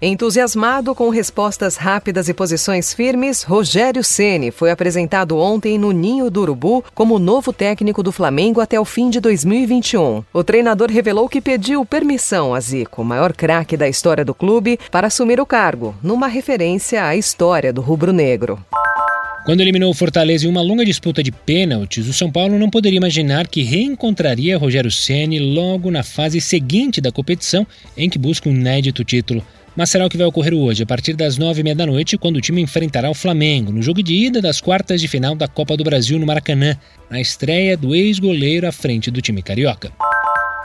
Entusiasmado com respostas rápidas e posições firmes, Rogério Ceni foi apresentado ontem no Ninho do Urubu como novo técnico do Flamengo até o fim de 2021. O treinador revelou que pediu permissão a Zico, maior craque da história do clube, para assumir o cargo, numa referência à história do rubro-negro. Quando eliminou o Fortaleza em uma longa disputa de pênaltis, o São Paulo não poderia imaginar que reencontraria Rogério Ceni logo na fase seguinte da competição, em que busca um inédito título mas será o que vai ocorrer hoje, a partir das nove e meia da noite, quando o time enfrentará o Flamengo, no jogo de ida das quartas de final da Copa do Brasil no Maracanã, na estreia do ex-goleiro à frente do time carioca.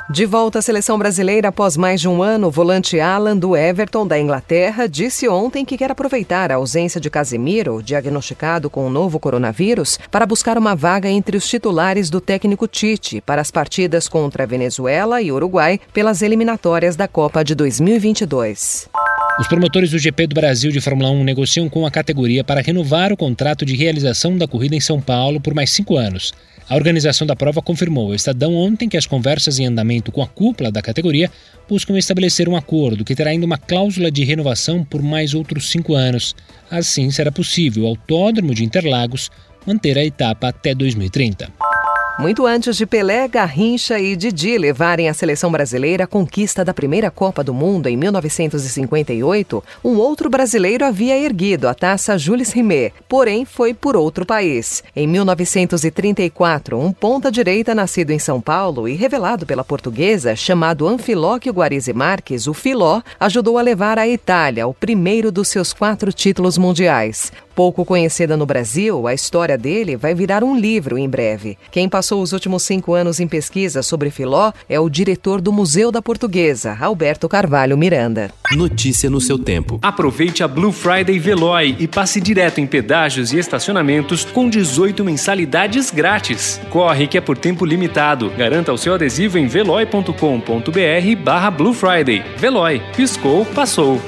De volta à seleção brasileira após mais de um ano, o volante Alan do Everton da Inglaterra disse ontem que quer aproveitar a ausência de Casemiro, diagnosticado com o novo coronavírus, para buscar uma vaga entre os titulares do técnico Tite para as partidas contra Venezuela e Uruguai pelas eliminatórias da Copa de 2022. Os promotores do GP do Brasil de Fórmula 1 negociam com a categoria para renovar o contrato de realização da corrida em São Paulo por mais cinco anos. A organização da prova confirmou ao Estadão ontem que as conversas em andamento com a cúpula da categoria buscam estabelecer um acordo que terá ainda uma cláusula de renovação por mais outros cinco anos. Assim, será possível o Autódromo de Interlagos manter a etapa até 2030. Muito antes de Pelé, Garrincha e Didi levarem a seleção brasileira à conquista da primeira Copa do Mundo em 1958, um outro brasileiro havia erguido a taça Jules Rimet, porém foi por outro país. Em 1934, um ponta-direita nascido em São Paulo e revelado pela portuguesa, chamado Anfilóquio Guarizi Marques, o Filó, ajudou a levar à Itália o primeiro dos seus quatro títulos mundiais. Pouco conhecida no Brasil, a história dele vai virar um livro em breve. Quem passou os últimos cinco anos em pesquisa sobre Filó é o diretor do Museu da Portuguesa, Alberto Carvalho Miranda. Notícia no seu tempo. Aproveite a Blue Friday Veloy e passe direto em pedágios e estacionamentos com 18 mensalidades grátis. Corre que é por tempo limitado. Garanta o seu adesivo em veloy.com.br barra Blue Friday. Veloy. Piscou, passou.